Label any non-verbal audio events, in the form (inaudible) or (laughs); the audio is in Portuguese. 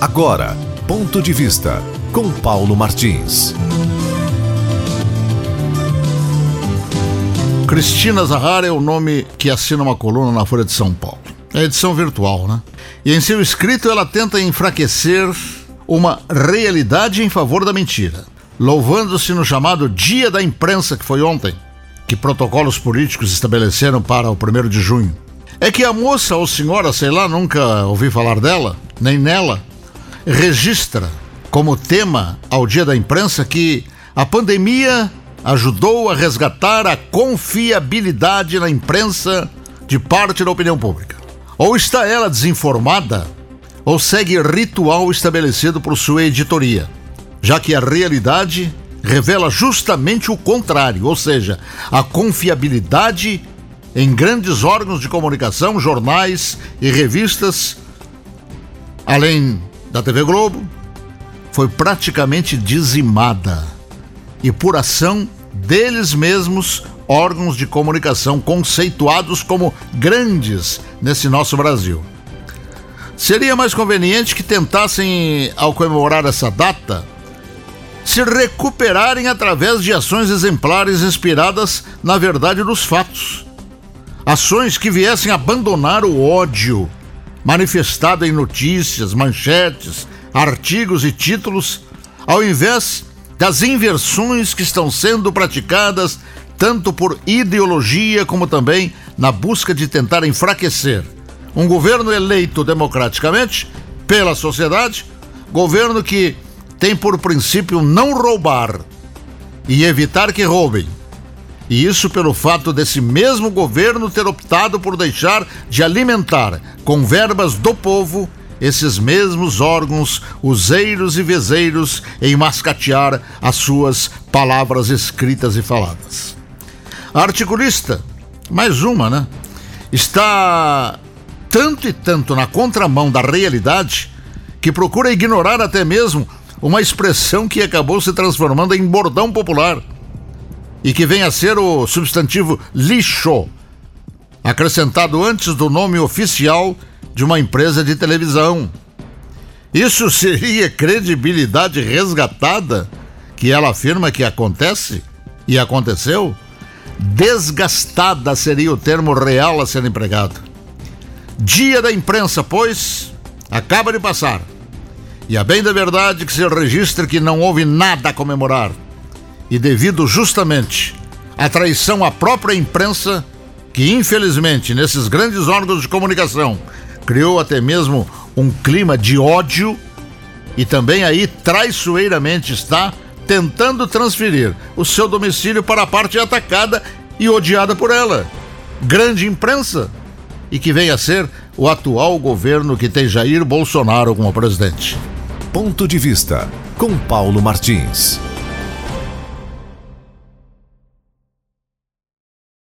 Agora, ponto de vista com Paulo Martins. Cristina Zahara é o nome que assina uma coluna na Folha de São Paulo. É edição virtual, né? E em seu escrito ela tenta enfraquecer uma realidade em favor da mentira, louvando-se no chamado Dia da Imprensa, que foi ontem, que protocolos políticos estabeleceram para o 1 de junho. É que a moça ou senhora, sei lá, nunca ouvi falar dela, nem nela, registra como tema ao Dia da Imprensa que a pandemia ajudou a resgatar a confiabilidade na imprensa de parte da opinião pública. Ou está ela desinformada, ou segue ritual estabelecido por sua editoria, já que a realidade revela justamente o contrário, ou seja, a confiabilidade em grandes órgãos de comunicação, jornais e revistas, além da TV Globo, foi praticamente dizimada. E por ação deles mesmos, órgãos de comunicação conceituados como grandes nesse nosso Brasil. Seria mais conveniente que tentassem, ao comemorar essa data, se recuperarem através de ações exemplares inspiradas na verdade dos fatos. Ações que viessem abandonar o ódio manifestado em notícias, manchetes, artigos e títulos, ao invés das inversões que estão sendo praticadas tanto por ideologia como também na busca de tentar enfraquecer um governo eleito democraticamente pela sociedade, governo que tem por princípio não roubar e evitar que roubem. E isso pelo fato desse mesmo governo ter optado por deixar de alimentar com verbas do povo esses mesmos órgãos, useiros e vezeiros, em mascatear as suas palavras escritas e faladas. A articulista, mais uma, né? Está tanto e tanto na contramão da realidade que procura ignorar até mesmo uma expressão que acabou se transformando em bordão popular e que vem a ser o substantivo lixo, acrescentado antes do nome oficial de uma empresa de televisão. Isso (laughs) seria credibilidade resgatada que ela afirma que acontece e aconteceu? Desgastada seria o termo real a ser empregado. Dia da imprensa, pois, acaba de passar. E a bem da verdade que se registra que não houve nada a comemorar. E devido justamente à traição à própria imprensa, que infelizmente nesses grandes órgãos de comunicação criou até mesmo um clima de ódio e também aí traiçoeiramente está tentando transferir o seu domicílio para a parte atacada e odiada por ela. Grande imprensa e que venha a ser o atual governo que tem Jair Bolsonaro como presidente. Ponto de vista com Paulo Martins.